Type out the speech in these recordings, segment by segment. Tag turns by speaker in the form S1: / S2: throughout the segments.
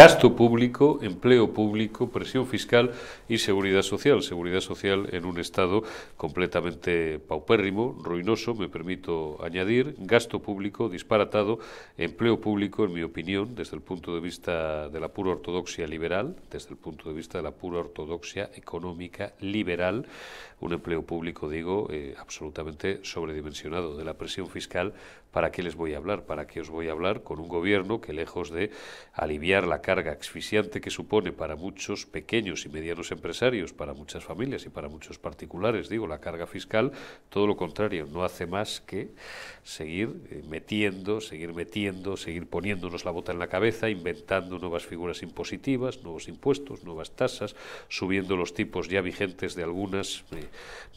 S1: gasto público, empleo público, presión fiscal y seguridad social. Seguridad social en un estado completamente paupérrimo, ruinoso, me permito añadir, gasto público disparatado, empleo público, en mi opinión, desde el punto de vista de la pura ortodoxia liberal, desde el punto de vista de la pura ortodoxia económica liberal, un empleo público, digo, eh, absolutamente sobredimensionado. De la presión fiscal, ¿para qué les voy a hablar? ¿Para qué os voy a hablar con un gobierno que, lejos de aliviar la carga asfixiante que supone para muchos pequeños y medianos empresarios, para muchas familias y para muchos particulares, digo, la carga fiscal, todo lo contrario, no hace más que seguir eh, metiendo, seguir metiendo, seguir poniéndonos la bota en la cabeza, inventando nuevas figuras impositivas, nuevos impuestos, nuevas tasas, subiendo los tipos ya vigentes de algunas eh,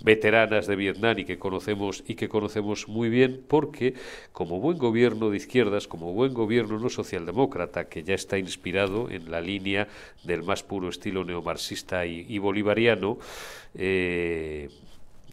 S1: veteranas de Vietnam y que conocemos y que conocemos muy bien, porque como buen gobierno de izquierdas, como buen gobierno no socialdemócrata que ya está inspirado en la línea del más puro estilo neomarxista y, y bolivariano, eh,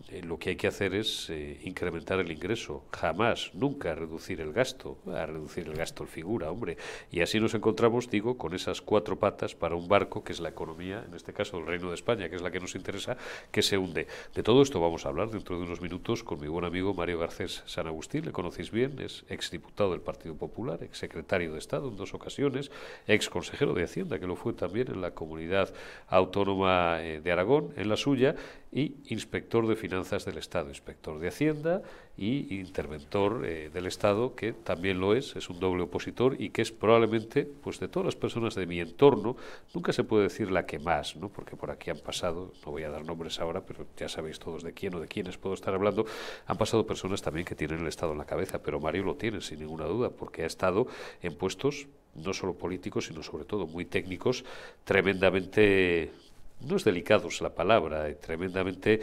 S1: eh, lo que hay que hacer es eh, incrementar el ingreso, jamás, nunca reducir el gasto, a reducir el gasto el figura, hombre. Y así nos encontramos, digo, con esas cuatro patas para un barco que es la economía, en este caso el Reino de España, que es la que nos interesa, que se hunde. De todo esto vamos a hablar dentro de unos minutos con mi buen amigo Mario Garcés San Agustín, le conocéis bien, es exdiputado del Partido Popular, exsecretario de Estado en dos ocasiones, ex consejero de Hacienda, que lo fue también en la comunidad autónoma eh, de Aragón, en la suya, y inspector de finanzas del Estado, inspector de Hacienda y interventor eh, del Estado, que también lo es, es un doble opositor y que es probablemente, pues de todas las personas de mi entorno, nunca se puede decir la que más, ¿no? porque por aquí han pasado, no voy a dar nombres ahora, pero ya sabéis todos de quién o de quiénes puedo estar hablando, han pasado personas también que tienen el Estado en la cabeza, pero Mario lo tiene sin ninguna duda, porque ha estado en puestos no solo políticos, sino sobre todo muy técnicos, tremendamente no es delicados la palabra, tremendamente,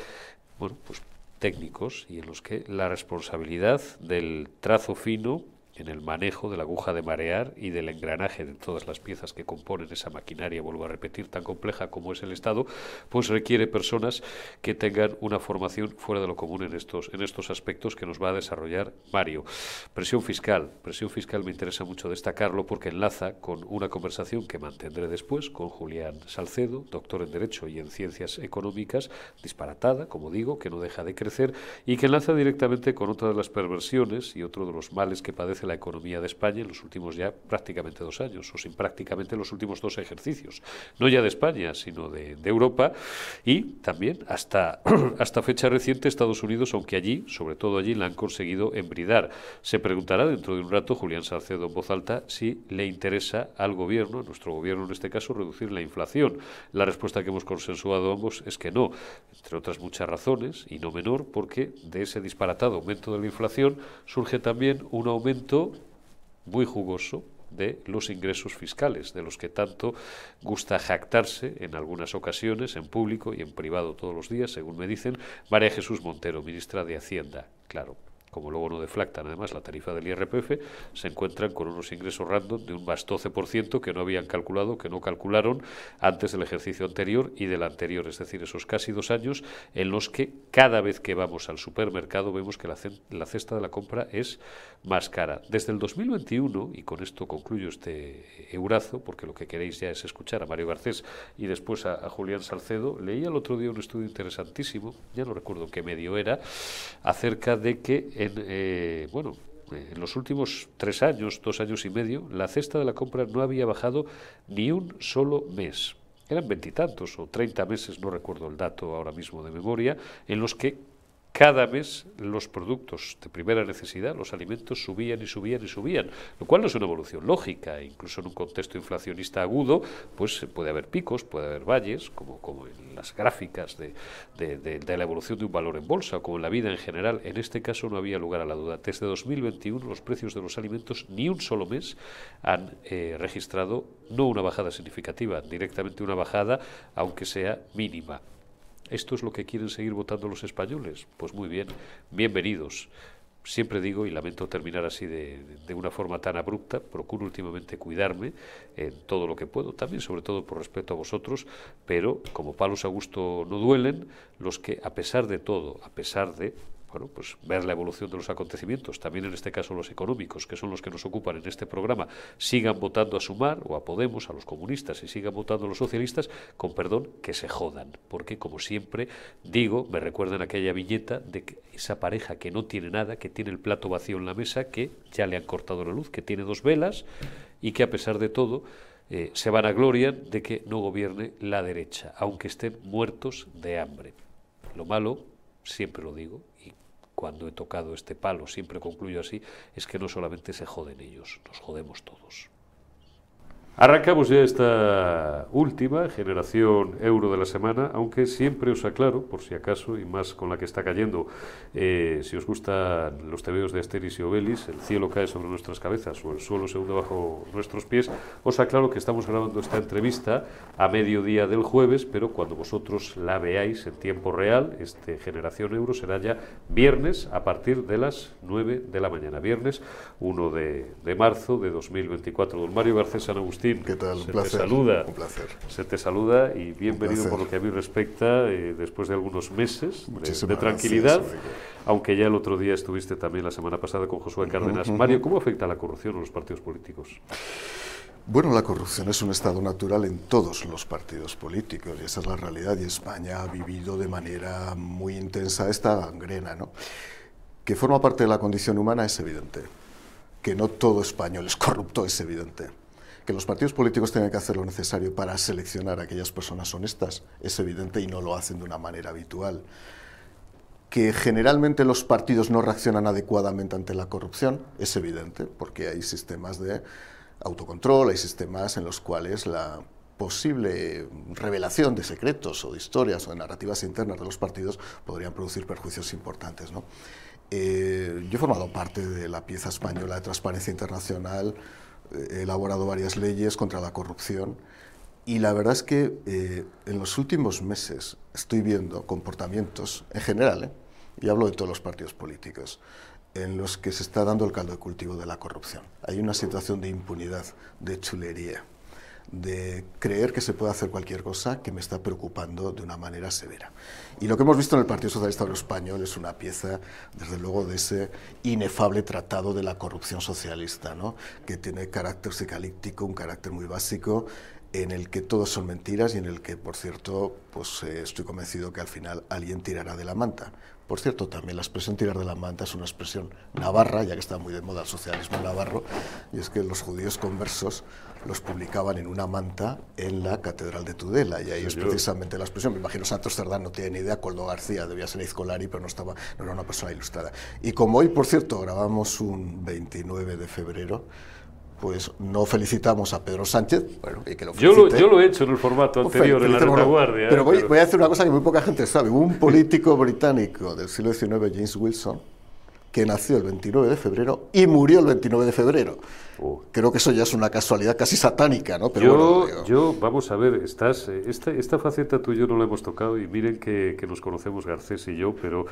S1: bueno, pues técnicos y en los que la responsabilidad del trazo fino en el manejo de la aguja de marear y del engranaje de todas las piezas que componen esa maquinaria, vuelvo a repetir, tan compleja como es el Estado, pues requiere personas que tengan una formación fuera de lo común en estos, en estos aspectos que nos va a desarrollar Mario. Presión fiscal. Presión fiscal me interesa mucho destacarlo porque enlaza con una conversación que mantendré después con Julián Salcedo, doctor en Derecho y en Ciencias Económicas, disparatada, como digo, que no deja de crecer y que enlaza directamente con otra de las perversiones y otro de los males que padece la economía de España en los últimos ya prácticamente dos años, o sin prácticamente los últimos dos ejercicios, no ya de España, sino de, Europa, y también hasta, hasta fecha reciente Estados Unidos, aunque allí, sobre todo allí, la han conseguido embridar. Se preguntará dentro de un rato Julián Salcedo en voz alta si le interesa al gobierno, a nuestro gobierno en este caso, reducir la inflación. La respuesta que hemos consensuado ambos es que no, entre otras muchas razones, y no menor, porque de ese disparatado aumento de la inflación surge también un aumento muy jugoso de los ingresos fiscales, de los que tanto gusta jactarse en algunas ocasiones, en público y en privado todos los días, según me dicen, María Jesús Montero, ministra de Hacienda. Claro, como luego no deflactan además la tarifa del IRPF, se encuentran con unos ingresos random de un más 12% que no habían calculado, que no calcularon antes del ejercicio anterior y del anterior, es decir, esos casi dos años en los que cada vez que vamos al supermercado vemos que la, la cesta de la compra es más cara. Desde el 2021, y con esto concluyo este eurazo, porque lo que queréis ya es escuchar a Mario Garcés y después a, Julián Salcedo, leí el otro día un estudio interesantísimo, ya no recuerdo qué medio era, acerca de que en, eh, bueno, en los últimos tres años, dos años y medio, la cesta de la compra no había bajado ni un solo mes. Eran veintitantos o treinta meses, no recuerdo el dato ahora mismo de memoria, en los que cada mes los productos de primera necesidad, los alimentos, subían y subían y subían, lo cual no es una evolución lógica. Incluso en un contexto inflacionista agudo, pues puede haber picos, puede haber valles, como, como en las gráficas de, de, la evolución de un valor en bolsa, como en la vida en general. En este caso no había lugar a la duda. Desde 2021 los precios de los alimentos ni un solo mes han eh, registrado no una bajada significativa, directamente una bajada, aunque sea mínima. ¿Esto es lo que quieren seguir votando los españoles? Pues muy bien, bienvenidos. Siempre digo, y lamento terminar así de, una forma tan abrupta, procuro últimamente cuidarme en todo lo que puedo, también sobre todo por respeto a vosotros, pero como palos a gusto no duelen, los que a pesar de todo, a pesar de bueno, pues ver la evolución de los acontecimientos, también en este caso los económicos, que son los que nos ocupan en este programa, sigan votando a Sumar o a Podemos, a los comunistas y sigan votando a los socialistas, con perdón, que se jodan, porque como siempre digo, me recuerdan aquella viñeta de que esa pareja que no tiene nada, que tiene el plato vacío en la mesa, que ya le han cortado la luz, que tiene dos velas y que a pesar de todo eh, se van a gloria de que no gobierne la derecha, aunque estén muertos de hambre. Lo malo, siempre lo digo, cuando he tocado este palo siempre concluyo así, es que no solamente se joden ellos, nos jodemos todos. Arrancamos ya esta última generación euro de la semana, aunque siempre os aclaro, por si acaso, y más con la que está cayendo, eh, si os gustan los tebeos de Asteris y Obelis, el cielo cae sobre nuestras cabezas o el suelo se hunde bajo nuestros pies, os aclaro que estamos grabando esta entrevista a mediodía del jueves, pero cuando vosotros la veáis en tiempo real, este generación euro será ya viernes a partir de las 9 de la mañana, viernes 1 de, de marzo de 2024. Don Mario Garcés San Agustín
S2: ¿Qué tal? Un
S1: se
S2: placer.
S1: te saluda.
S2: Un placer.
S1: Se te saluda y bienvenido por lo que a mí respecta eh, después de algunos meses de, de tranquilidad.
S2: gracias,
S1: aunque ya el otro día estuviste también la semana pasada con Josué Cárdenas. Mario, ¿cómo afecta la corrupción a los partidos políticos?
S2: Bueno, la corrupción es un estado natural en todos los partidos políticos y esa es la realidad y España ha vivido de manera muy intensa esta gangrena, ¿no? Que forma parte de la condición humana es evidente. Que no todo español es corrupto es evidente. Que los partidos políticos tienen que hacer lo necesario para seleccionar a aquellas personas honestas es evidente y no lo hacen de una manera habitual. Que generalmente los partidos no reaccionan adecuadamente ante la corrupción es evidente, porque hay sistemas de autocontrol, hay sistemas en los cuales la posible revelación de secretos o de historias o de narrativas internas de los partidos podrían producir perjuicios importantes. ¿no? Eh, yo he formado parte de la pieza española de transparencia internacional, he elaborado varias leyes contra la corrupción y la verdad es que eh, en los últimos meses estoy viendo comportamientos, en general, ¿eh? y hablo de todos los partidos políticos, en los que se está dando el caldo de cultivo de la corrupción. Hay una situación de impunidad, de chulería, de creer que se puede hacer cualquier cosa que me está preocupando de una manera severa. Y lo que hemos visto en el Partido Socialista Obrero Español es una pieza, desde luego, de ese inefable tratado de la corrupción socialista, ¿no? que tiene carácter psicalíptico, un carácter muy básico, en el que todo son mentiras y en el que, por cierto, pues eh, estoy convencido que al final alguien tirará de la manta. Por cierto, también la expresión tirar de la manta es una expresión navarra, ya que está muy de moda el socialismo navarro, y es que los judíos conversos los publicaban en una manta en la Catedral de Tudela, y ahí es
S1: Señor.
S2: precisamente la expresión. Me imagino Santos Cerdán no tiene ni idea, Coldo García debía ser Izcolari, pero no, estaba, no era una persona ilustrada. Y como hoy, por cierto, grabamos un 29 de febrero, pues no felicitamos a Pedro Sánchez, bueno, y que lo
S1: Yo lo, yo lo he hecho en el formato
S2: Pues
S1: anterior, en la retaguardia.
S2: Pero
S1: ¿eh?
S2: voy, voy a decir una cosa que muy poca gente sabe. Un político británico del siglo XIX, James Wilson, que nació el 29 de febrero y murió el 29 de febrero.
S1: Oh.
S2: Creo que eso ya es una casualidad casi satánica, ¿no? Pero
S1: yo,
S2: bueno,
S1: yo, vamos a ver, estás, eh, esta, esta faceta tú y yo no la hemos tocado y miren que, que nos conocemos Garcés y yo, pero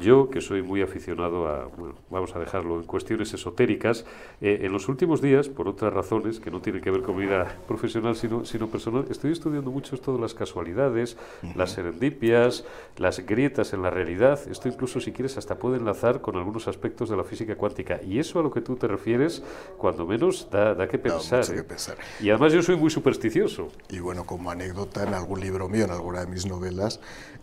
S1: yo que soy muy aficionado a, bueno, vamos a dejarlo, en cuestiones esotéricas, eh, en los últimos días, por otras razones que no tienen que ver con vida profesional sino, sino personal, estoy estudiando mucho esto de las casualidades, las serendipias, las grietas en la realidad, esto incluso si quieres hasta puede enlazar con algunos aspectos de la física cuántica y eso a lo que tú te refieres, cuando menos da, da que
S2: Da mucho
S1: ¿eh?
S2: que pensar.
S1: Y además yo soy muy supersticioso.
S2: Y bueno, como anécdota, en algún libro mío, en alguna de mis novelas,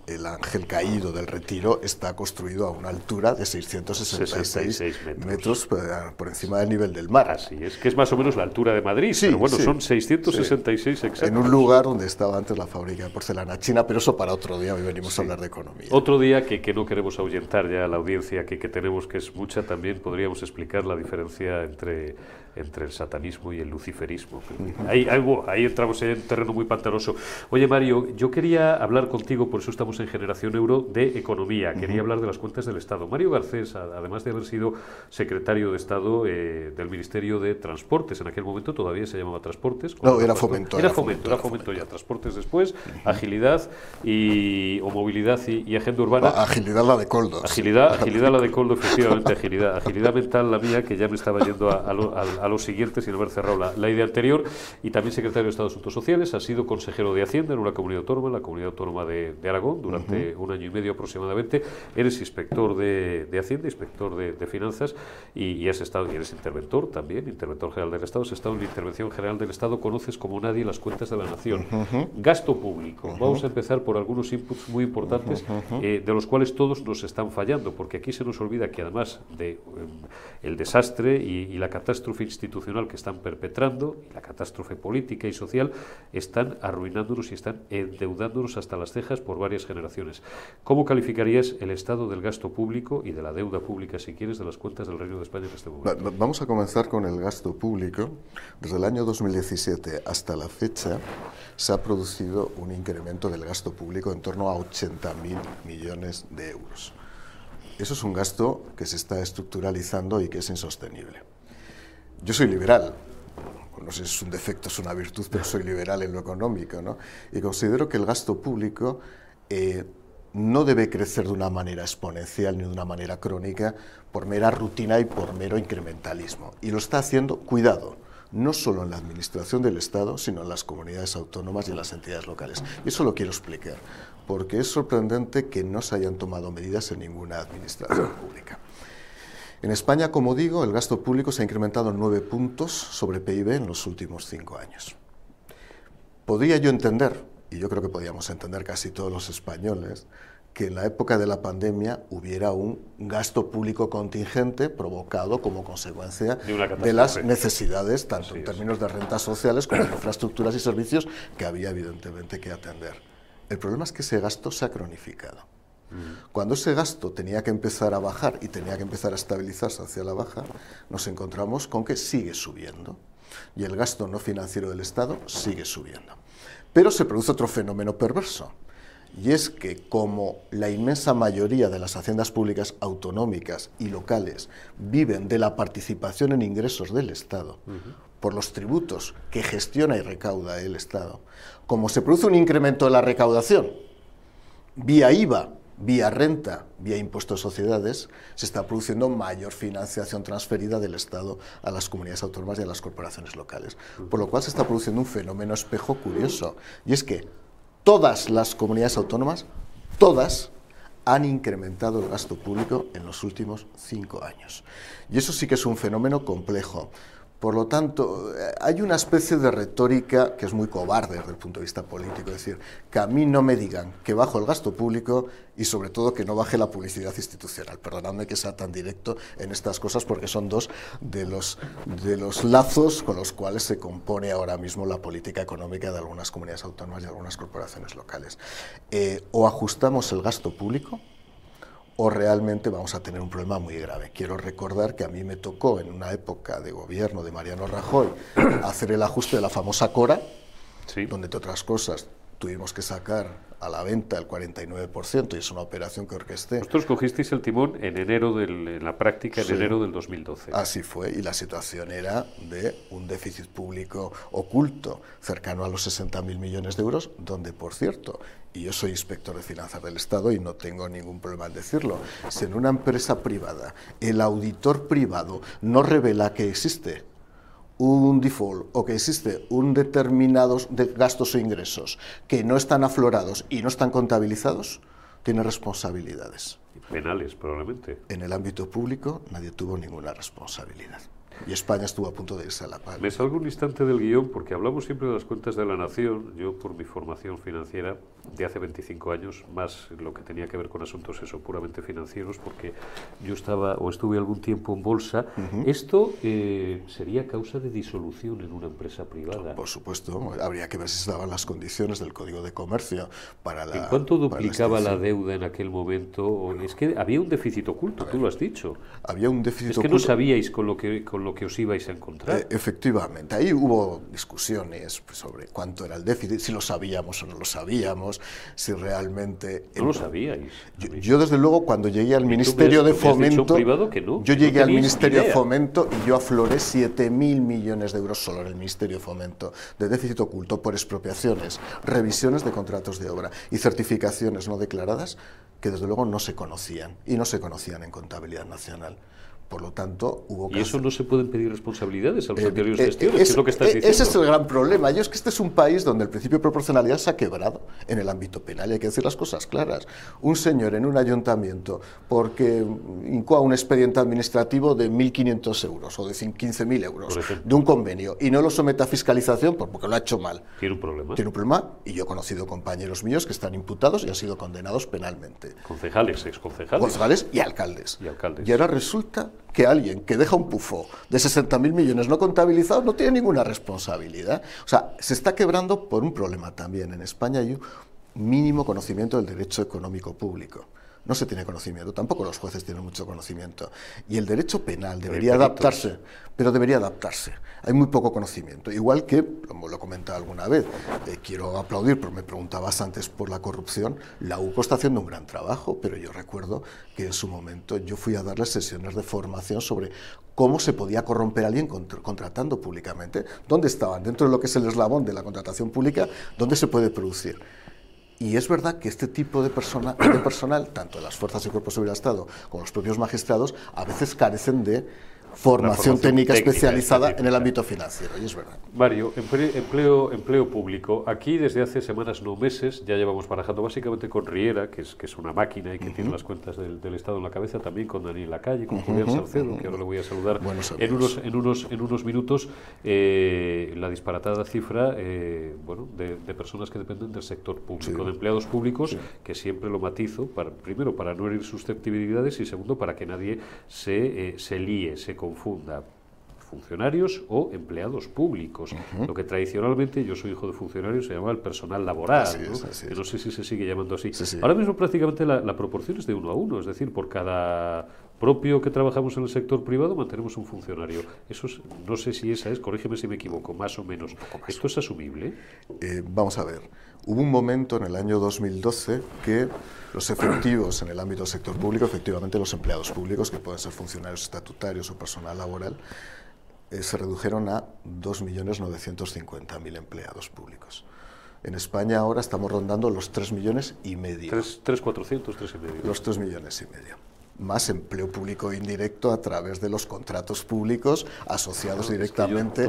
S2: el ángel caído del retiro está construido a una altura de 666
S1: 66 metros.
S2: metros por, por encima del nivel del mar.
S1: Así es, que es más o menos la altura de Madrid,
S2: Sí,
S1: pero bueno,
S2: sí,
S1: son 666
S2: En
S1: exactos.
S2: un lugar donde estaba antes la fábrica de porcelana china, pero eso para otro día, hoy venimos a hablar de economía.
S1: Otro día que, que no queremos ahuyentar ya a la audiencia que, que tenemos, que es mucha, también podríamos explicar la diferencia entre, entre el satanismo y el luciferismo. Ahí, ahí, ahí entramos en un terreno muy pantanoso. Oye, Mario, yo quería hablar contigo, por eso estamos en Generación Euro, de economía. Quería hablar de las cuentas del Estado. Mario Garcés, además de haber sido secretario de Estado eh, del Ministerio de Transportes, en aquel momento todavía se llamaba Transportes.
S2: No, era Fomento,
S1: Era
S2: era
S1: fomento,
S2: Fomento,
S1: era fomento ya. Transportes después, agilidad y, o movilidad y, y agenda urbana.
S2: Ah, agilidad la de Coldos.
S1: Agilidad, agilidad la de Coldo, efectivamente, agilidad, agilidad mental la mía, que ya me estaba yendo a, a lo- a, lo siguiente sin haber cerrado la, idea anterior. Y también secretario de Estado de Asuntos Sociales, ha sido consejero de Hacienda en una comunidad autónoma, la comunidad autónoma de, Aragón, durante un año y medio aproximadamente. Eres inspector de, Hacienda, inspector de, Finanzas y, has estado, y eres interventor también, interventor general del Estado. Has estado en la intervención general del Estado, conoces como nadie las cuentas de la nación. Gasto público. Vamos a empezar por algunos inputs muy importantes, eh, de los cuales todos nos están fallando, porque aquí se nos olvida que además de em, el desastre y, la catástrofe institucional que están perpetrando, y la catástrofe política y social, están arruinándonos y están endeudándonos hasta las cejas por varias generaciones. ¿Cómo calificarías el estado del gasto público y de la deuda pública, si quieres, de las cuentas del Reino de España en este momento?
S2: Vamos a comenzar con el gasto público. Desde el año 2017 hasta la fecha se ha producido un incremento del gasto público en torno a 80.000 millones de euros. Eso es un gasto que se está estructuralizando y que es insostenible. Yo soy liberal, no sé si es un defecto, es una virtud, pero soy liberal en lo económico, ¿no? Y considero que el gasto público eh, no debe crecer de una manera exponencial ni de una manera crónica por mera rutina y por mero incrementalismo. Y lo está haciendo, cuidado, no solo en la administración del Estado, sino en las comunidades autónomas y en las entidades locales. Y eso lo quiero explicar porque es sorprendente que no se hayan tomado medidas en ninguna administración pública. En España, como digo, el gasto público se ha incrementado en nueve puntos sobre PIB en los últimos cinco años. Podría yo entender, y yo creo que podíamos entender casi todos los españoles, que en la época de la pandemia hubiera un gasto público contingente provocado como consecuencia de, las necesidades, tanto en términos de rentas sociales como de infraestructuras y servicios, que había evidentemente que atender. El problema es que ese gasto se ha cronificado. Cuando ese gasto tenía que empezar a bajar y tenía que empezar a estabilizarse hacia la baja, nos encontramos con que sigue subiendo. Y el gasto no financiero del Estado sigue subiendo. Pero se produce otro fenómeno perverso. Y es que como la inmensa mayoría de las haciendas públicas autonómicas y locales viven de la participación en ingresos del Estado, por los tributos que gestiona y recauda el Estado, como se produce un incremento de la recaudación vía IVA, vía renta, vía impuestos de sociedades, se está produciendo mayor financiación transferida del Estado a las comunidades autónomas y a las corporaciones locales. Por lo cual se está produciendo un fenómeno espejo curioso, y es que todas las comunidades autónomas, todas, han incrementado el gasto público en los últimos cinco años. Y eso sí que es un fenómeno complejo. Por lo tanto, hay una especie de retórica que es muy cobarde desde el punto de vista político, es decir, que a mí no me digan que bajo el gasto público y sobre todo que no baje la publicidad institucional. Perdonadme que sea tan directo en estas cosas porque son dos de los, de los lazos con los cuales se compone ahora mismo la política económica de algunas comunidades autónomas y algunas corporaciones locales. Eh, o ajustamos el gasto público, o realmente vamos a tener un problema muy grave. Quiero recordar que a mí me tocó en una época de gobierno de Mariano Rajoy hacer el ajuste de la famosa Cora, donde, entre otras cosas, tuvimos que sacar a la venta el 49% y es una operación que orquesté.
S1: Vosotros cogisteis el timón en enero del, en la práctica en enero del 2012.
S2: Así fue y la situación era de un déficit público oculto cercano a los 60.000 millones de euros, donde por cierto, y yo soy inspector de finanzas del Estado y no tengo ningún problema en decirlo, si en una empresa privada el auditor privado no revela que existe un default o que existe un determinados de gastos o ingresos que no están aflorados y no están contabilizados, tiene responsabilidades.
S1: Penales, probablemente.
S2: En el ámbito público nadie tuvo ninguna responsabilidad y España estuvo a punto de irse a la paz.
S1: Me salgo un instante del guion porque hablamos siempre de las cuentas de la nación. Yo, por mi formación financiera de hace 25 años, más lo que tenía que ver con asuntos eso, puramente financieros, porque yo estaba o estuve algún tiempo en bolsa. ¿Esto eh, sería causa de disolución en una empresa privada?
S2: Por supuesto, habría que ver si se daban las condiciones del Código de Comercio para la.
S1: ¿En cuánto duplicaba la, deuda en aquel momento? Es que había un déficit oculto, tú lo has dicho.
S2: Había un déficit
S1: oculto. Es que no sabíais con lo que lo que os ibais a encontrar.
S2: Eh, efectivamente, ahí hubo discusiones sobre cuánto era el déficit, si lo sabíamos o no lo sabíamos, si realmente...
S1: No lo sabíais.
S2: Yo, desde luego, cuando llegué al Ministerio de Fomento... Yo llegué al Ministerio de Fomento y yo afloré 7.000 millones de euros solo en el Ministerio de Fomento de déficit oculto por expropiaciones, revisiones de contratos de obra y certificaciones no declaradas que desde luego no se conocían y no se conocían en contabilidad nacional Por lo tanto, hubo
S1: que. ¿Y eso no se pueden pedir responsabilidades a los
S2: eh,
S1: anteriores
S2: eh,
S1: gestiones?
S2: es,
S1: es, lo que estás diciendo?
S2: Ese es el gran problema. Yo es que este es un país donde el principio de proporcionalidad se ha quebrado en el ámbito penal y hay que decir las cosas claras. Un señor en un ayuntamiento, porque incoa un expediente administrativo de 1.500 euros o de 15.000 euros de un convenio y no lo somete a fiscalización porque lo ha hecho mal.
S1: Tiene un problema.
S2: Tiene un problema y yo he conocido compañeros míos que están imputados y han sido condenados penalmente.
S1: Concejales, exconcejales.
S2: Concejales y alcaldes.
S1: Y alcaldes.
S2: Y ahora resulta que alguien que deja un pufo de 60.000 millones no contabilizados no tiene ninguna responsabilidad. O sea, se está quebrando por un problema también. En España hay un mínimo conocimiento del derecho económico público no se tiene conocimiento, tampoco los jueces tienen mucho conocimiento. Y el derecho penal debería adaptarse, pero debería adaptarse. Hay muy poco conocimiento. Igual que, como lo he comentado alguna vez, eh, quiero aplaudir, pero me preguntabas antes por la corrupción, la UCO está haciendo un gran trabajo, pero yo recuerdo que en su momento yo fui a darles sesiones de formación sobre cómo se podía corromper a alguien contratando públicamente, dónde estaban, dentro de lo que es el eslabón de la contratación pública, dónde se puede producir. Y es verdad que este tipo de, persona, de personal, tanto las fuerzas y cuerpos de del Estado como los propios magistrados, a veces carecen de formación, técnica, especializada en el ámbito financiero, y es verdad.
S1: Mario, empleo, empleo público. Aquí desde hace semanas, no meses, ya llevamos barajando básicamente con Riera, que es, que es una máquina y que tiene las cuentas del, Estado en la cabeza, también con Daniel Lacalle, con Julián Salcedo, que ahora le voy a saludar en unos, en, unos, en unos minutos, eh, la disparatada cifra eh, bueno, de, personas que dependen del sector público, de empleados públicos, que siempre lo matizo, para, primero para no herir susceptibilidades y segundo para que nadie se, eh, se líe, se confunda funcionarios o empleados públicos. Lo que tradicionalmente, yo soy hijo de funcionarios, se llama el personal laboral. ¿no? sé si se sigue llamando así. Ahora mismo prácticamente la, proporción es de uno a uno, es decir, por cada propio que trabajamos en el sector privado mantenemos un funcionario. Eso no sé si esa es, corrígeme si me equivoco, más o menos. ¿Esto es asumible?
S2: Eh, vamos a ver. Hubo un momento en el año 2012 que los efectivos en el ámbito del sector público, efectivamente los empleados públicos, que pueden ser funcionarios estatutarios o personal laboral, eh, se redujeron a 2.950.000 empleados públicos. En España ahora estamos rondando los 3 millones y medio.
S1: 3, 400, 3 y medio.
S2: Los 3 millones y medio más empleo público indirecto a través de los contratos públicos asociados directamente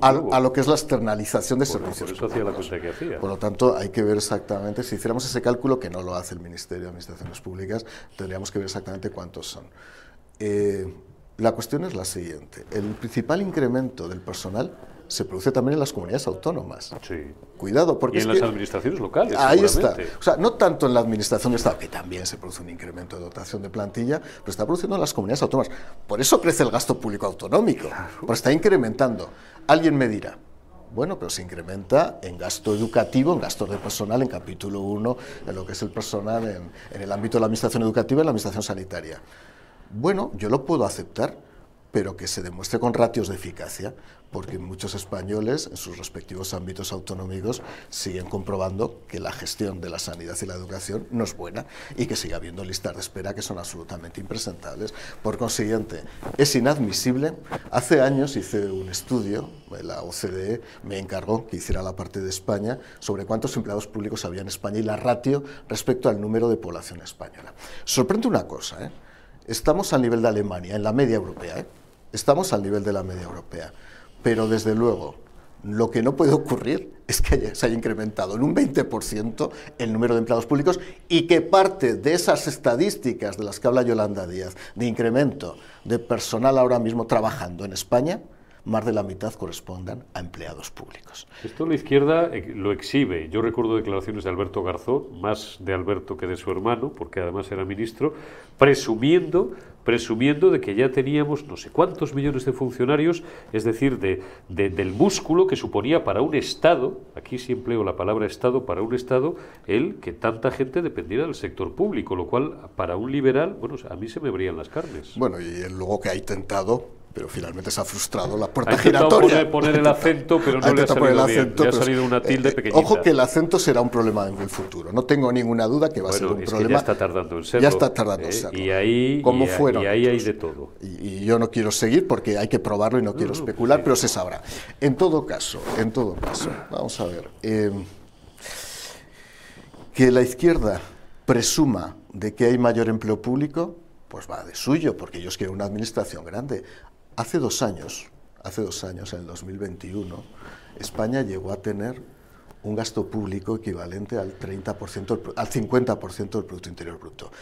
S2: a, lo que es la externalización de servicios.
S1: Por, hacía la cosa que hacía.
S2: por lo tanto, hay que ver exactamente, si hiciéramos ese cálculo, que no lo hace el Ministerio de Administraciones Públicas, tendríamos que ver exactamente cuántos son. Eh, la cuestión es la siguiente. El principal incremento del personal se produce también en las comunidades autónomas.
S1: Sí.
S2: Cuidado, porque...
S1: Y en las administraciones locales.
S2: Ahí está. O sea, no tanto en la administración de Estado, que también se produce un incremento de dotación de plantilla, pero está produciendo en las comunidades autónomas. Por eso crece el gasto público autonómico, porque está incrementando. Alguien me dirá, bueno, pero se incrementa en gasto educativo, en gasto de personal, en capítulo 1, en lo que es el personal en, en el ámbito de la administración educativa y la administración sanitaria. Bueno, yo lo puedo aceptar, pero que se demuestre con ratios de eficacia, porque muchos españoles en sus respectivos ámbitos autonómicos siguen comprobando que la gestión de la sanidad y la educación no es buena y que sigue habiendo listas de espera que son absolutamente impresentables. Por consiguiente, es inadmisible. Hace años hice un estudio, la OCDE me encargó que hiciera la parte de España sobre cuántos empleados públicos había en España y la ratio respecto al número de población española. Sorprende una cosa, ¿eh? estamos al nivel de Alemania, en la media europea, ¿eh? Estamos al nivel de la media europea. Pero desde luego, lo que no puede ocurrir es que se haya incrementado en un 20% el número de empleados públicos y que parte de esas estadísticas de las que habla Yolanda Díaz, de incremento de personal ahora mismo trabajando en España, más de la mitad correspondan a empleados públicos.
S1: Esto la izquierda eh, lo exhibe. Yo recuerdo declaraciones de Alberto Garzón, más de Alberto que de su hermano, porque además era ministro, presumiendo, presumiendo de que ya teníamos no sé cuántos millones de funcionarios, es decir, de, del músculo que suponía para un Estado, aquí sí empleo la palabra Estado, para un Estado, el que tanta gente dependiera del sector público, lo cual para un liberal, bueno, a mí se me abrían las carnes.
S2: Bueno, y luego que ha intentado pero finalmente se ha frustrado la puerta ha giratoria.
S1: Poner, poner el acento, pero no le ha salido bien. Le ha salido una tilde eh, pequeñita.
S2: Ojo que el acento será un problema en el futuro. No tengo ninguna duda que va a ser un problema. Que
S1: ya está tardando en serlo.
S2: Ya está tardando en ¿eh? serlo.
S1: Y ahí,
S2: como
S1: y,
S2: fueron
S1: y ahí hay de todo.
S2: Y, yo no quiero seguir porque hay que probarlo y no, quiero especular, pero se sabrá. En todo caso, en todo caso, vamos a ver. Eh, que la izquierda presuma de que hay mayor empleo público pues va de suyo, porque ellos quieren una administración grande. Hace dos años, hace dos años, en el 2021, España llegó a tener un gasto público equivalente al 30%, al 50% del Producto Interior Bruto.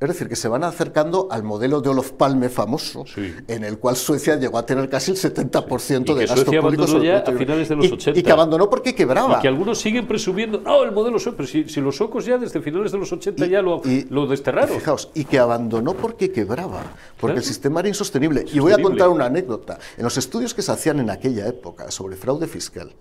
S2: Es decir, que se van acercando al modelo de Olof Palme famoso, en el cual Suecia llegó a tener casi el 70% de gasto
S1: Suecia
S2: público.
S1: Ya a finales de los 80.
S2: Y que abandonó porque quebraba.
S1: Y que algunos siguen presumiendo, no, el modelo sueco, pero si, los suecos ya desde finales de los 80 ya lo, lo desterraron.
S2: Y fijaos, y que abandonó porque quebraba, porque el sistema era insostenible. Y voy a contar una anécdota. En los estudios que se hacían en aquella época sobre fraude fiscal,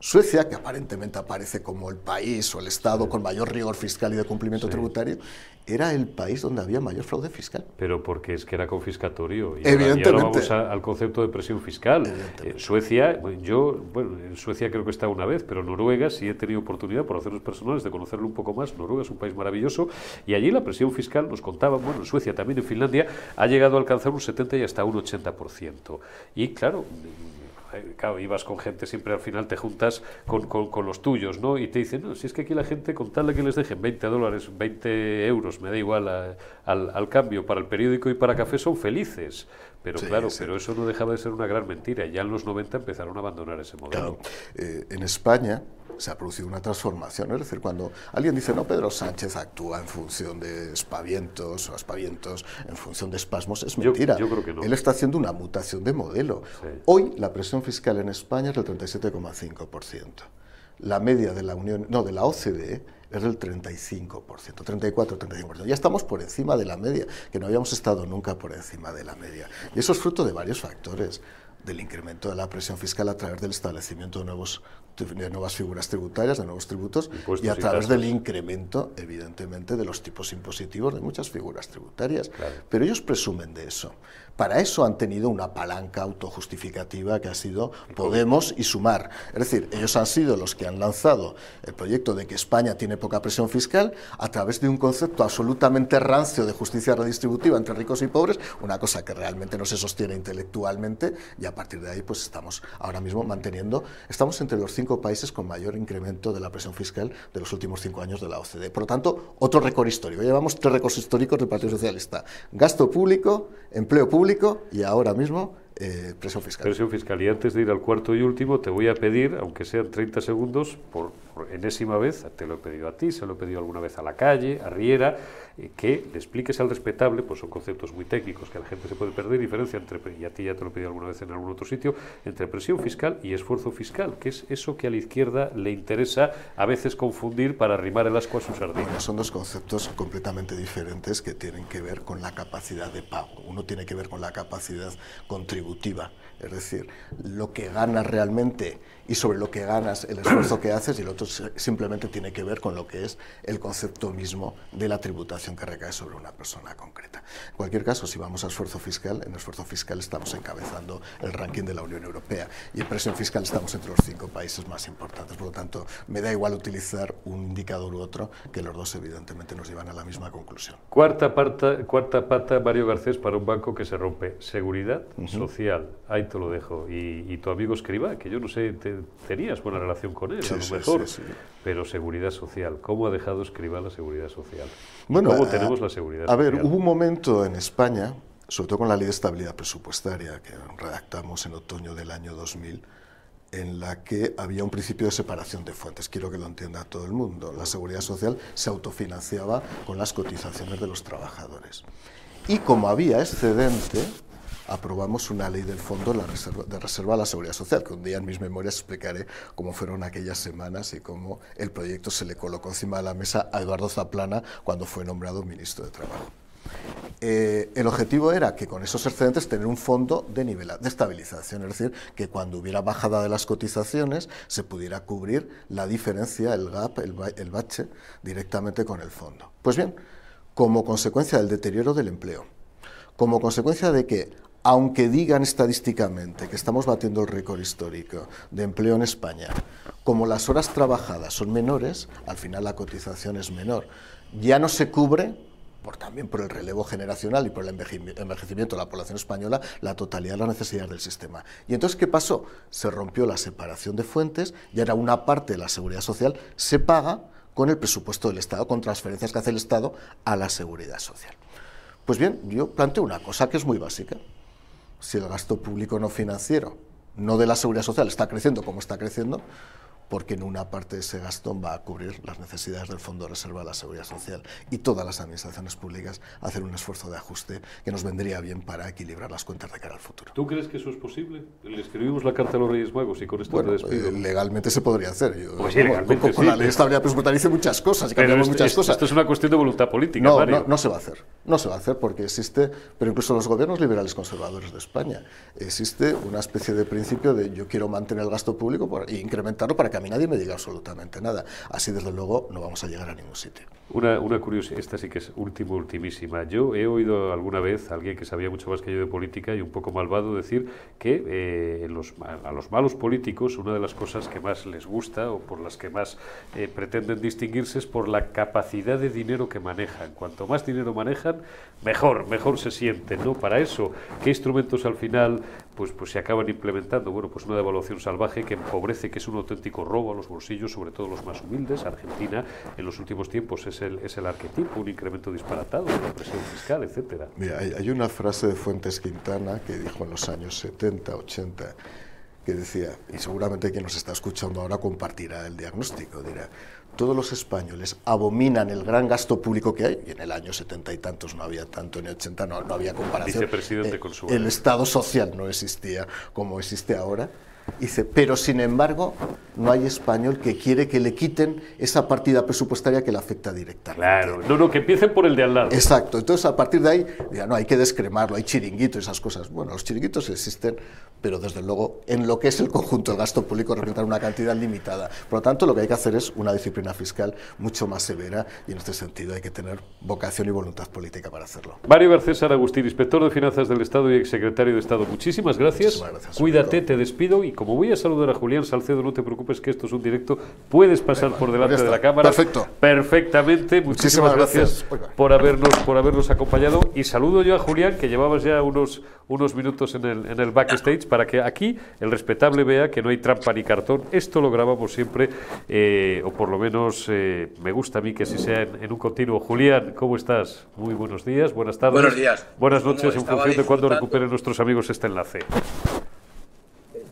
S2: Suecia, que aparentemente aparece como el país o el Estado con mayor rigor fiscal y de cumplimiento tributario, era el país donde había mayor fraude fiscal.
S1: Pero porque es que era confiscatorio.
S2: Y Evidentemente.
S1: Ahora, vamos al concepto de presión fiscal. Eh, Suecia, yo, bueno, en Suecia creo que está una vez, pero Noruega sí he tenido oportunidad, por hacerlos personales, de conocerlo un poco más. Noruega es un país maravilloso y allí la presión fiscal, nos contaban, bueno, en Suecia, también en Finlandia, ha llegado a alcanzar un 70 y hasta un 80%. Y claro, claro, ibas con gente, siempre al final te juntas con, con, los tuyos, ¿no? Y te dicen, no, si es que aquí la gente, con tal de que les dejen 20 dólares, 20 euros, me da igual al, al, cambio para el periódico y para café, son felices. Pero claro, pero eso no dejaba de ser una gran mentira. Ya en los 90 empezaron a abandonar ese modelo.
S2: Eh, en España, se ha producido una transformación. Es decir, cuando alguien dice, no, Pedro Sánchez actúa en función de espavientos o espavientos en función de espasmos, es mentira.
S1: Yo, creo que no.
S2: Él está haciendo una mutación de modelo. Hoy la presión fiscal en España es del 37,5%. La media de la Unión, no, de la OCDE es del 35%, 34-35%. Ya estamos por encima de la media, que no habíamos estado nunca por encima de la media. Y eso es fruto de varios factores del incremento de la presión fiscal a través del establecimiento de, nuevos, de nuevas figuras tributarias, de nuevos tributos, y a través del incremento, evidentemente, de los tipos impositivos de muchas figuras tributarias. Pero ellos presumen de eso. Para eso han tenido una palanca autojustificativa que ha sido Podemos y Sumar. Es decir, ellos han sido los que han lanzado el proyecto de que España tiene poca presión fiscal a través de un concepto absolutamente rancio de justicia redistributiva entre ricos y pobres, una cosa que realmente no se sostiene intelectualmente y a partir de ahí pues estamos ahora mismo manteniendo, estamos entre los cinco países con mayor incremento de la presión fiscal de los últimos cinco años de la OCDE. Por lo tanto, otro récord histórico. Llevamos tres récords históricos del Partido Socialista. Gasto público, empleo público, y ahora mismo eh, presión fiscal.
S1: Presión fiscal. Y antes de ir al cuarto y último, te voy a pedir, aunque sean 30 segundos, por, enésima vez, te lo he pedido a ti, se lo he pedido alguna vez a la calle, a Riera, eh, que le expliques al respetable, pues son conceptos muy técnicos que la gente se puede perder, diferencia entre, y a ti ya te lo he pedido alguna vez en algún otro sitio, entre presión fiscal y esfuerzo fiscal, que es eso que a la izquierda le interesa a veces confundir para arrimar el asco a sus sardinas.
S2: son dos conceptos completamente diferentes que tienen que ver con la capacidad de pago. Uno tiene que ver con la capacidad contributiva es decir, lo que ganas realmente y sobre lo que ganas el esfuerzo que haces y el otro simplemente tiene que ver con lo que es el concepto mismo de la tributación que recae sobre una persona concreta. En cualquier caso, si vamos al esfuerzo fiscal, en esfuerzo fiscal estamos encabezando el ranking de la Unión Europea y en presión fiscal estamos entre los cinco países más importantes. Por lo tanto, me da igual utilizar un indicador u otro, que los dos evidentemente nos llevan a la misma conclusión.
S1: Cuarta, pata, cuarta pata, Mario Garcés, para un banco que se rompe. Seguridad social, ahí te lo dejo. Y, tu amigo escriba, que yo no sé, tenías buena relación con él, a lo mejor, pero seguridad social. ¿Cómo ha dejado escriba la seguridad social? Bueno, ¿Cómo tenemos la seguridad
S2: social?
S1: A
S2: ver, hubo un momento en España, sobre todo con la ley de estabilidad presupuestaria que redactamos en otoño del año 2000, en la que había un principio de separación de fuentes. Quiero que lo entienda todo el mundo. La seguridad social se autofinanciaba con las cotizaciones de los trabajadores. Y como había excedente, aprobamos una ley del fondo de reserva a la seguridad social, que un día en mis memorias explicaré cómo fueron aquellas semanas y cómo el proyecto se le colocó encima de la mesa a Eduardo Zaplana cuando fue nombrado ministro de Trabajo. Eh, el objetivo era que con esos excedentes tener un fondo de, de estabilización, es decir, que cuando hubiera bajada de las cotizaciones se pudiera cubrir la diferencia, el gap, el bache, directamente con el fondo. Pues bien, como consecuencia del deterioro del empleo, como consecuencia de que aunque digan estadísticamente que estamos batiendo el récord histórico de empleo en España, como las horas trabajadas son menores, al final la cotización es menor. Ya no se cubre, por, también por el relevo generacional y por el envejecimiento de la población española, la totalidad de las necesidades del sistema. Y entonces, ¿qué pasó? Se rompió la separación de fuentes y ahora una parte de la seguridad social se paga con el presupuesto del Estado, con transferencias que hace el Estado a la seguridad social. Pues bien, yo planteo una cosa que es muy básica. Si el gasto público no financiero, no de la seguridad social, está creciendo como está creciendo, porque en una parte de ese gasto va a cubrir las necesidades del Fondo de Reserva de la Seguridad Social y todas las administraciones públicas hacen un esfuerzo de ajuste que nos vendría bien para equilibrar las cuentas de cara al futuro.
S1: ¿Tú crees que eso es posible? Le escribimos la carta a los Reyes Magos y con esto te despido. Eh,
S2: legalmente se podría hacer. Yo,
S1: pues sí, legalmente,
S2: con, con la ley de estabilidad presupuestaria dice muchas cosas y cambiamos muchas cosas.
S1: Esto es una cuestión de voluntad política,
S2: no,
S1: Mario.
S2: No, no se va a hacer. No se va a hacer porque existe, pero incluso los gobiernos liberales conservadores de España, existe una especie de principio de yo quiero mantener el gasto público e incrementarlo para que a mí nadie me diga absolutamente nada. Así, desde luego, no vamos a llegar a ningún sitio.
S1: Una, una curiosidad, esta sí que es último, ultimísima. Yo he oído alguna vez a alguien que sabía mucho más que yo de política y un poco malvado decir que eh, los, a los malos políticos una de las cosas que más les gusta o por las que más eh, pretenden distinguirse es por la capacidad de dinero que manejan. Cuanto más dinero manejan, mejor, mejor se sienten. ¿no? Para eso, ¿qué instrumentos al final pues, pues se acaban implementando? Bueno, pues una devaluación salvaje que empobrece, que es un auténtico robo a los bolsillos, sobre todo los más humildes. Argentina en los últimos tiempos es es el, arquetipo, un incremento disparatado de la presión fiscal, etcétera.
S2: Mira, hay, una frase de Fuentes Quintana que dijo en los años 70, 80, que decía, y seguramente quien nos está escuchando ahora compartirá el diagnóstico, dirá, todos los españoles abominan el gran gasto público que hay, y en el año 70 y tantos no había tanto, en el 80 no, no había comparación.
S1: Vicepresidente eh,
S2: El Estado social no existía como existe ahora Dice, pero sin embargo, no hay español que quiere que le quiten esa partida presupuestaria que le afecta directamente.
S1: Claro, no, no, que empiecen por el de al lado.
S2: Exacto, entonces a partir de ahí, ya no, hay que descremarlo, hay chiringuitos, esas cosas. Bueno, los chiringuitos existen, pero desde luego en lo que es el conjunto del gasto público representan una cantidad limitada. Por lo tanto, lo que hay que hacer es una disciplina fiscal mucho más severa y en este sentido hay que tener vocación y voluntad política para hacerlo.
S1: Mario Garcés Agustín, inspector de Finanzas del Estado y exsecretario de Estado, muchísimas gracias.
S2: Muchísimas gracias
S1: Cuídate, te despido y como voy a saludar a Julián Salcedo, no te preocupes que esto es un directo, puedes pasar por delante de la cámara.
S2: Perfecto.
S1: Perfectamente. Muchísimas, gracias, por habernos por habernos acompañado y saludo yo a Julián que llevabas ya unos unos minutos en el, en el backstage para que aquí el respetable vea que no hay trampa ni cartón. Esto lo grabamos siempre, eh, o por lo menos eh, me gusta a mí que así sea en, un continuo. Julián, ¿cómo estás? Muy buenos días, buenas tardes.
S3: Buenos días.
S1: Buenas noches en función de cuándo recuperen nuestros amigos este enlace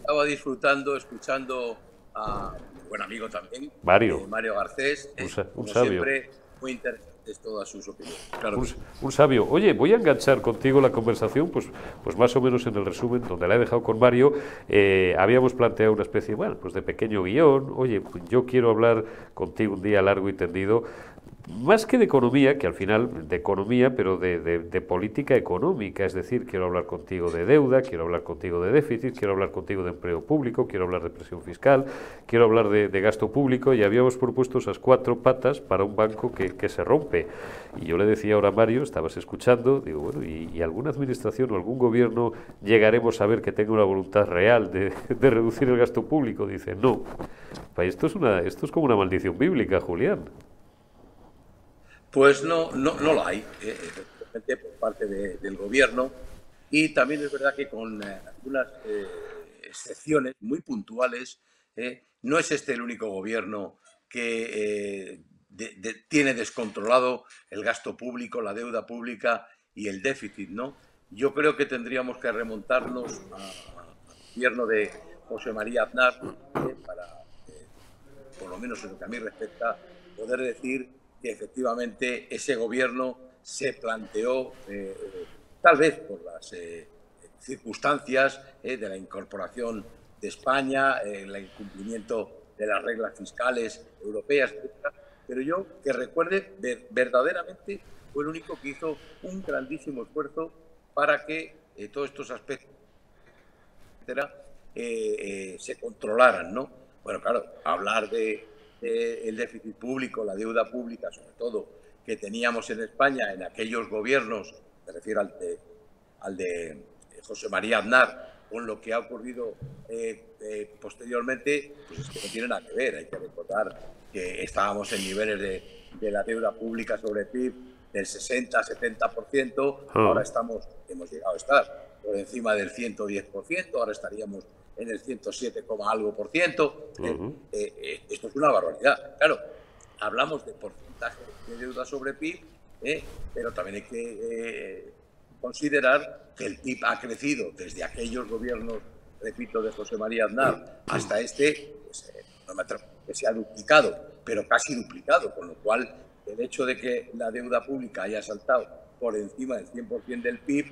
S3: estaba disfrutando, escuchando a un buen amigo también,
S1: Mario,
S3: eh, Mario Garcés,
S1: un, un sabio.
S3: siempre muy interesantes todas sus opiniones. Claro
S1: un, sabio. Oye, voy a enganchar contigo la conversación, pues, pues más o menos en el resumen, donde la he dejado con Mario, eh, habíamos planteado una especie, bueno, pues de pequeño guion. Oye, yo quiero hablar contigo un día largo y tendido más que de economía, que al final de economía, pero de, de, política económica, es decir, quiero hablar contigo de deuda, quiero hablar contigo de déficit, quiero hablar contigo de empleo público, quiero hablar de presión fiscal, quiero hablar de, gasto público y habíamos propuesto esas cuatro patas para un banco que, que, se rompe. Y yo le decía ahora a Mario, estabas escuchando, digo, bueno, ¿y, y alguna administración o algún gobierno llegaremos a ver que tenga una voluntad real de, de reducir el gasto público? Dice, no. Esto es, una, esto es como una maldición bíblica, Julián.
S3: Pues no, no, lo hay, eh, por parte del gobierno. Y también es verdad que con eh, algunas eh, excepciones muy puntuales, no es este el único gobierno que tiene descontrolado el gasto público, la deuda pública y el déficit, ¿no? Yo creo que tendríamos que remontarnos al gobierno de José María Aznar para, por lo menos en lo que a mí respecta, poder decir efectivamente ese gobierno se planteó, eh, tal vez por las eh, circunstancias eh, de la incorporación de España, el incumplimiento de las reglas fiscales europeas, etc. Pero yo que recuerde, verdaderamente fue el único que hizo un grandísimo esfuerzo para que todos estos aspectos se controlaran, ¿no? Bueno, claro, hablar de el déficit público, la deuda pública, sobre todo, que teníamos en España en aquellos gobiernos, me refiero al de, al de José María Aznar, con lo que ha ocurrido eh, eh, posteriormente, pues es que no tiene nada que ver. Hay que recordar que estábamos en niveles de, de la deuda pública sobre PIB del 60-70%, ah. ahora estamos, hemos llegado a estar por encima del 110%, ahora estaríamos en el 107, algo por ciento. Eh, eh, esto es una barbaridad. Claro, hablamos de porcentaje de deuda sobre PIB ¿eh? pero también hay que eh, considerar que el PIB ha crecido desde aquellos gobiernos, repito, de José María Aznar hasta este, pues, que se ha duplicado, pero casi duplicado, con lo cual el hecho de que la deuda pública haya saltado por encima del 100% del PIB,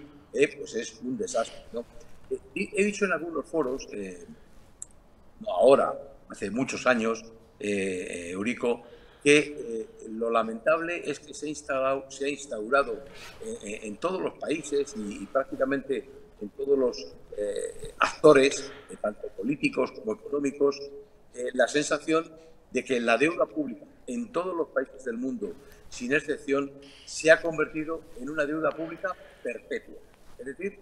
S3: pues es un desastre. ¿no? he dicho en algunos foros, no ahora, hace muchos años, Eurico, que eh, lo lamentable es que se ha instaurado, se ha instaurado eh, eh, en todos los países y, prácticamente en todos los actores, tanto políticos como económicos, la sensación de que la deuda pública en todos los países del mundo, sin excepción, se ha convertido en una deuda pública perpetua. Es decir,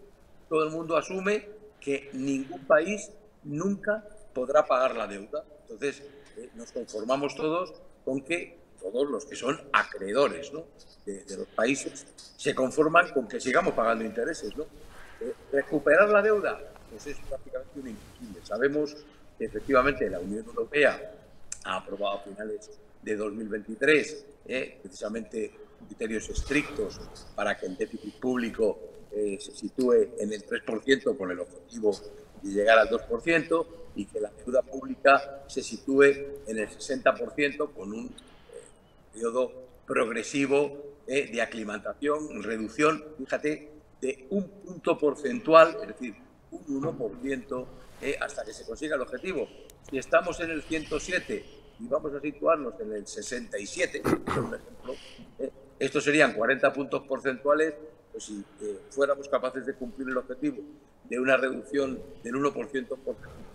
S3: todo el mundo asume que ningún país nunca podrá pagar la deuda. Entonces, nos conformamos todos con que todos los que son acreedores de, los países se conforman con que sigamos pagando intereses. ¿no? Eh, recuperar la deuda, pues es prácticamente un imposible. Sabemos que efectivamente la Unión Europea ha aprobado a finales de 2023 eh, precisamente criterios estrictos para que el déficit público eh, se sitúe en el 3% con el objetivo de llegar al 2% y que la deuda pública se sitúe en el 60% con un eh, periodo progresivo eh, de aclimatación, reducción, fíjate, de un punto porcentual, es decir, un 1% eh, hasta que se consiga el objetivo. Si estamos en el 107 y vamos a situarnos en el 67, por ejemplo, estos serían 40 puntos porcentuales, pues si fuéramos capaces de cumplir el objetivo de una reducción del 1%,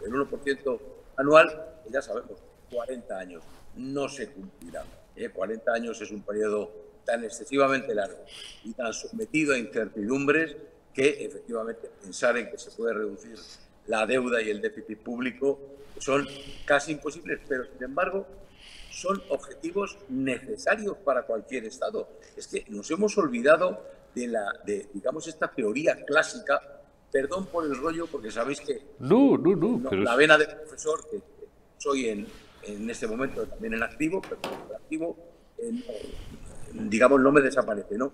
S3: del 1 anual, ya sabemos, 40 años. No se cumplirá. 40 ¿eh? años es un periodo tan excesivamente largo y tan sometido a incertidumbres que efectivamente pensar en que se puede reducir la deuda y el déficit público son casi imposibles, pero sin embargo son objetivos necesarios para cualquier Estado. Es que nos hemos olvidado de, la, de digamos, esta teoría clásica Perdón por el rollo, porque sabéis que
S1: no, no, no,
S3: la vena de profesor, que soy en, en este momento también en activo, pero en activo, digamos, no me desaparece, ¿no?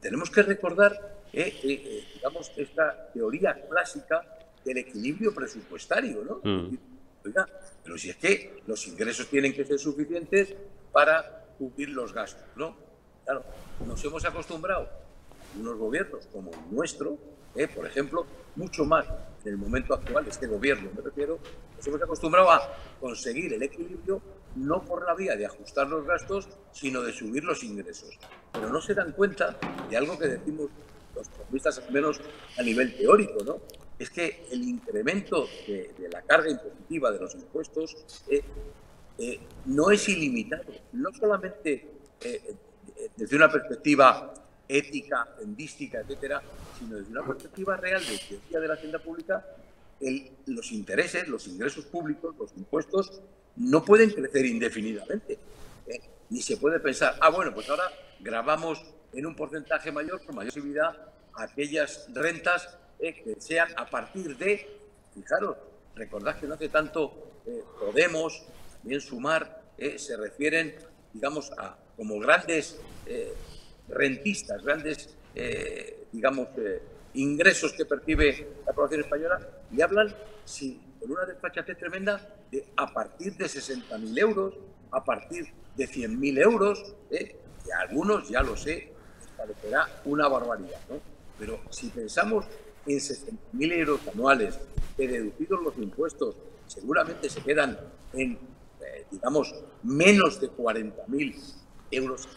S3: tenemos que recordar, eh, eh, eh, digamos, esta teoría clásica del equilibrio presupuestario, ¿no? Mm. Oiga, pero si es que los ingresos tienen que ser suficientes para cubrir los gastos, ¿no? Claro, nos hemos acostumbrado unos gobiernos como el nuestro, eh, por ejemplo, mucho más en el momento actual, este gobierno me refiero, nos hemos acostumbrado a conseguir el equilibrio no por la vía de ajustar los gastos, sino de subir los ingresos. Pero no se dan cuenta de algo que decimos los economistas, al menos a nivel teórico, ¿no? Es que el incremento de, la carga impositiva de los impuestos eh, eh, no es ilimitado, no solamente desde una perspectiva ética, fendística, etcétera, sino desde una perspectiva real de teoría de la hacienda pública, los intereses, los ingresos públicos, los impuestos, no pueden crecer indefinidamente. ¿eh? Ni se puede pensar, ah, bueno, pues ahora grabamos en un porcentaje mayor, con mayor seguridad, aquellas rentas eh, que sean a partir de, fijaros, recordad que no hace tanto eh, Podemos, también Sumar, se refieren, digamos, a como grandes rentistas, grandes, eh, digamos, eh, ingresos que percibe la población española y hablan sí, con una desfachatez tremenda de a partir de 60.000 euros, a partir de 100.000 euros, ¿eh? que a algunos, ya lo sé, les parecerá una barbaridad. ¿no? Pero si pensamos en 60.000 euros anuales, que deducidos los impuestos, seguramente se quedan en, digamos, menos de 40.000 euros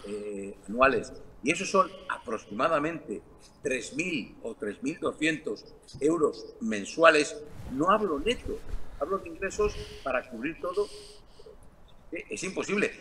S3: anuales y esos son aproximadamente 3.000 o 3.200 euros mensuales. No hablo neto, hablo de ingresos para cubrir todo. Es imposible.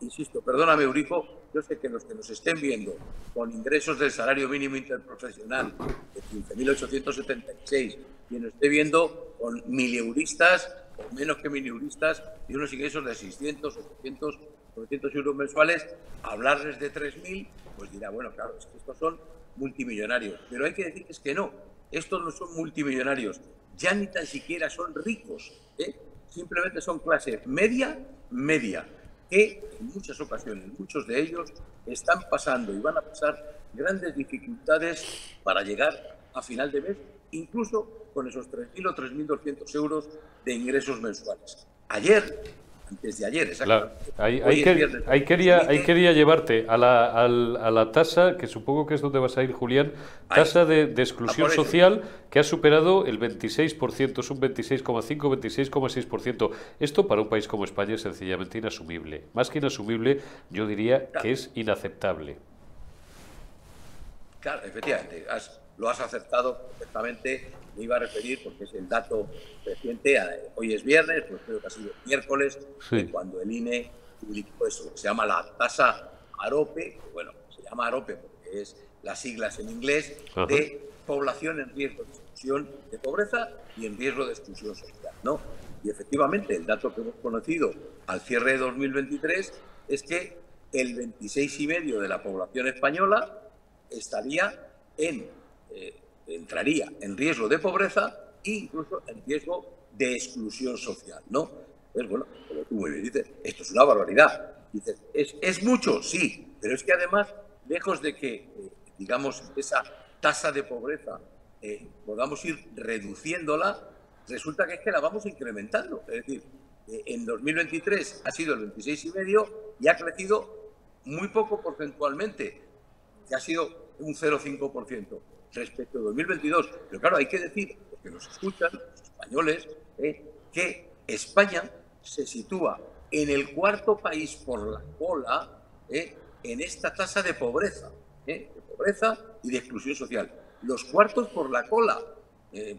S3: Insisto, perdóname, Eurico, yo sé que los que nos estén viendo con ingresos del salario mínimo interprofesional de 15.876, quien nos esté viendo con mileuristas o menos que mileuristas y unos ingresos de 600, 800, 900 euros mensuales, hablarles de 3.000 pues dirá, bueno, claro, es que estos son multimillonarios. Pero hay que decir que es que no, estos no son multimillonarios, ya ni tan siquiera son ricos, ¿eh? simplemente son clase media, media. que en muchas ocasiones, muchos de ellos están pasando y van a pasar grandes dificultades para llegar a final de mes, incluso con esos 3.000 o 3.200 euros de ingresos mensuales. Ayer antes de ayer.
S1: Claro. Ahí, quería, ahí quería llevarte a la, a, la, tasa, que supongo que es donde vas a ir, Julián, tasa de, exclusión social que ha superado el 26%, es un 26,5, 26,6%. Esto para un país como España es sencillamente inasumible. Más que inasumible, yo diría que es inaceptable.
S3: Claro, efectivamente, lo has aceptado perfectamente me iba a referir porque es el dato reciente, hoy es viernes, pues creo que ha sido miércoles, cuando el INE publicó eso, se llama la tasa AROPE, bueno, se llama AROPE porque es las siglas en inglés, de población en riesgo de exclusión de pobreza y en riesgo de exclusión social, ¿no? Y efectivamente, el dato que hemos conocido al cierre de 2023 es que el 26,5% de la población española estaría en eh, entraría en riesgo de pobreza e incluso en riesgo de exclusión social, ¿no? Pues bueno, como tú muy bien dices, esto es una barbaridad. Dices, ¿es, ¿es mucho? Sí, pero es que además, lejos de que, eh, digamos, esa tasa de pobreza eh, podamos ir reduciéndola, resulta que es que la vamos incrementando. Es decir, eh, en 2023 ha sido el 26,5 y ha crecido muy poco porcentualmente, que ha sido un 0,5% respecto a 2022. Pero claro, hay que decir, porque nos escuchan los españoles, eh, que España se sitúa en el cuarto país por la cola eh, en esta tasa de pobreza, eh, de pobreza y de exclusión social. Los cuartos por la cola.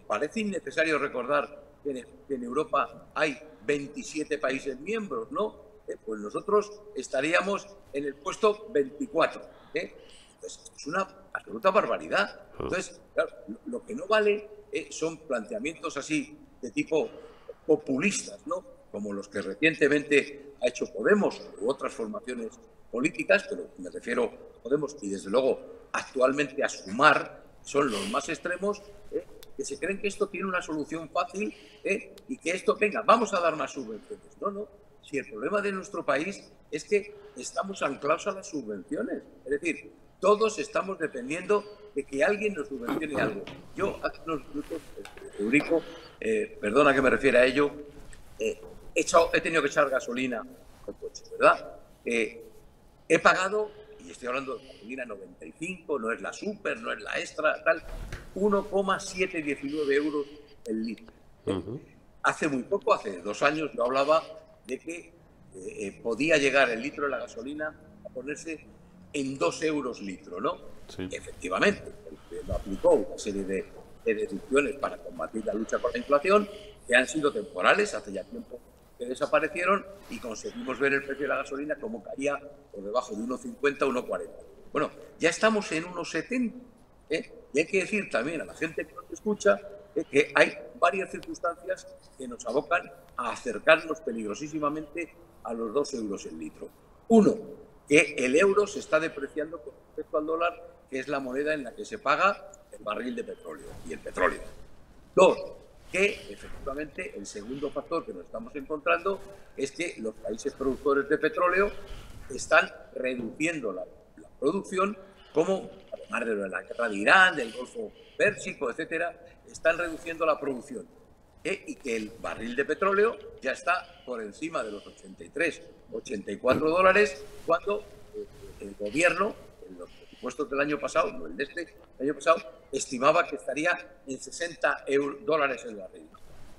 S3: parece innecesario recordar que en, que Europa hay 27 países miembros, ¿no? pues nosotros estaríamos en el puesto 24. Entonces, es una absoluta barbaridad. Entonces, claro, lo que no vale eh, son planteamientos así de tipo populistas, ¿no? Como los que recientemente ha hecho Podemos u otras formaciones políticas, pero me refiero a Podemos y desde luego actualmente a Sumar, son los más extremos, eh, que se creen que esto tiene una solución fácil eh, y que esto, venga, vamos a dar más subvenciones. No, no. Si el problema de nuestro país es que estamos anclados a las subvenciones. Es decir, todos estamos dependiendo de que alguien nos subvencione algo. Yo hace unos minutos, este, Eurico, eh, perdona que me refiera a ello, eh, he, tenido que echar gasolina con coche, ¿verdad? Eh, he pagado, y estoy hablando de gasolina 95, no es la super, no es la extra, tal, 1,719 euros el litro. Hace muy poco, hace dos años, yo hablaba de que podía llegar el litro de la gasolina a ponerse en dos euros litro, ¿no? Efectivamente, lo aplicó una serie de, decisiones para combatir la lucha contra la inflación que han sido temporales, hace ya tiempo que desaparecieron y conseguimos ver el precio de la gasolina como caía por debajo de 1,50, 1,40. Bueno, ya estamos en 1,70. ¿eh? Y hay que decir también a la gente que nos escucha ¿eh? que hay varias circunstancias que nos abocan a acercarnos peligrosísimamente a los 2 euros el litro. Uno, que el euro se está depreciando con respecto al dólar, que es la moneda en la que se paga el barril de petróleo y el petróleo. Dos, que efectivamente el segundo factor que nos estamos encontrando es que los países productores de petróleo están reduciendo la, producción, como además de la guerra de Irán, del Golfo Pérsico, etcétera, están reduciendo la producción. ¿Eh? y que el barril de petróleo ya está por encima de los 83, 84 dólares, cuando eh, el gobierno, en los presupuestos del año pasado, no el de este, año pasado, estimaba que estaría en 60 dólares el barril.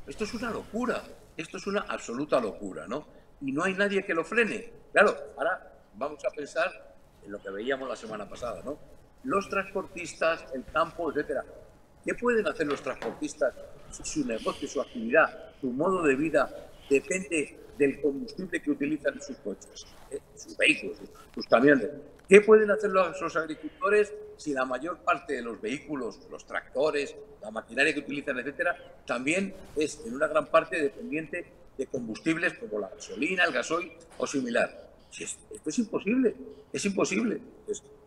S3: Esto es una locura, esto es una absoluta locura, ¿no? Y no hay nadie que lo frene. Claro, ahora vamos a pensar en lo que veíamos la semana pasada, ¿no? Los transportistas, el campo, etcétera. ¿Qué pueden hacer los transportistas si su negocio, su actividad, su modo de vida depende del combustible que utilizan sus coches, eh, sus vehículos, sus camiones? ¿Qué pueden hacer los, agricultores si la mayor parte de los vehículos, los tractores, la maquinaria que utilizan, etcétera, también es en una gran parte dependiente de combustibles como la gasolina, el gasoil o similar? esto es imposible, es imposible.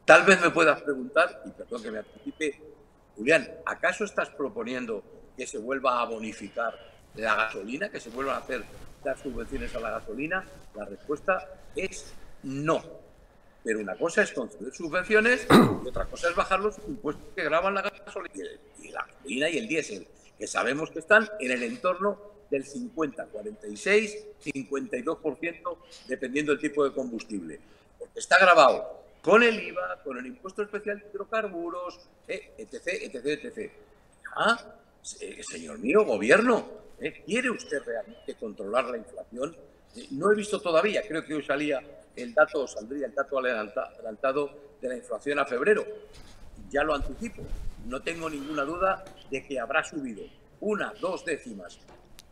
S3: tal vez me puedas preguntar, y perdón que me anticipe, Julián, ¿acaso estás proponiendo que se vuelva a bonificar la gasolina, que se vuelvan a hacer las subvenciones a la gasolina, la respuesta es no. Pero una cosa es conceder subvenciones y otra cosa es bajar los impuestos que graban la gasolina y la gasolina y el diésel, que sabemos que están en el entorno del 50, 46, 52%, dependiendo del tipo de combustible. Porque está grabado con el IVA, con el impuesto especial de hidrocarburos, eh, etc, etc, etc. Ah, eh, señor mío, gobierno, ¿eh? ¿quiere usted realmente controlar la inflación? no he visto todavía, creo que hoy salía el dato, saldría el dato adelantado de la inflación a febrero. Ya lo anticipo, no tengo ninguna duda de que habrá subido una, dos décimas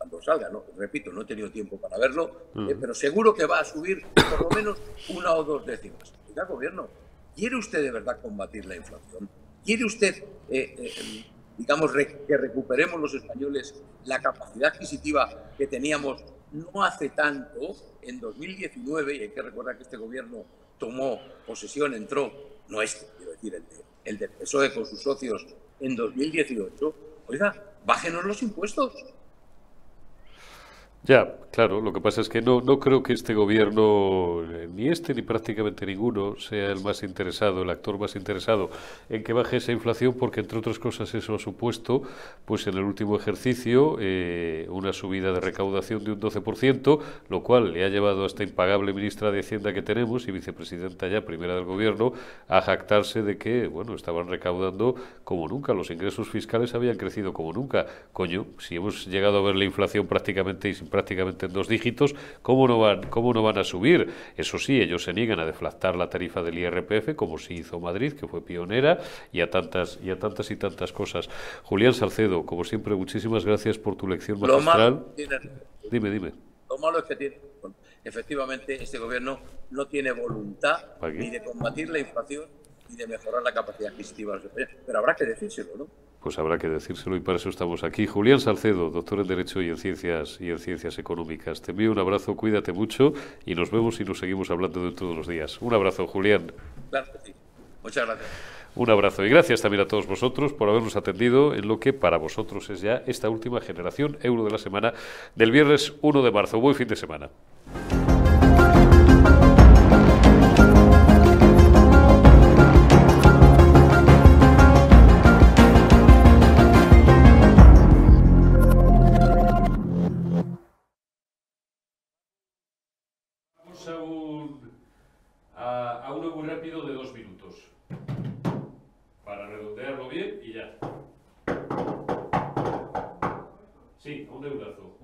S3: cuando salga, no, repito, no he tenido tiempo para verlo, pero seguro que va a subir por lo menos una o dos décimas. Gobierno, ¿quiere usted de verdad combatir la inflación? ¿Quiere usted, eh, eh, digamos, que recuperemos los españoles la capacidad adquisitiva que teníamos no hace tanto, en 2019, y hay que recordar que este gobierno tomó posesión, entró, no este, quiero decir, el, de, el del PSOE con sus socios en 2018, oiga, bájenos los impuestos,
S1: ya, claro, lo que pasa es que no, no creo que este gobierno, eh, ni este ni prácticamente ninguno, sea el más interesado, el actor más interesado en que baje esa inflación, porque entre otras cosas eso ha supuesto, pues en el último ejercicio, eh, una subida de recaudación de un 12%, lo cual le ha llevado a esta impagable ministra de Hacienda que tenemos y vicepresidenta ya primera del gobierno a jactarse de que, bueno, estaban recaudando como nunca, los ingresos fiscales habían crecido como nunca. Coño, si hemos llegado a ver la inflación prácticamente sin prácticamente en dos dígitos, ¿cómo no van, cómo no van a subir? Eso sí, ellos se niegan a deflactar la tarifa del IRPF, como sí hizo Madrid, que fue pionera, y a tantas y a tantas y tantas cosas. Julián Salcedo, como siempre, muchísimas gracias por tu lección magistral. dime, dime.
S3: Lo malo es que tiene, efectivamente este gobierno no tiene voluntad ni de combatir la inflación ni de mejorar la capacidad adquisitiva Pero habrá que decírselo, ¿no?
S1: Pues habrá que decírselo y para eso estamos aquí. Julián Salcedo, doctor en Derecho y en Ciencias y en Ciencias Económicas. Te envío un abrazo, cuídate mucho y nos vemos y nos seguimos hablando de todos los días. Un abrazo, Julián.
S3: Muchas gracias.
S1: Un abrazo y gracias también a todos vosotros por habernos atendido en lo que para vosotros es ya esta última generación euro de la semana del viernes 1 de marzo. Buen fin de semana.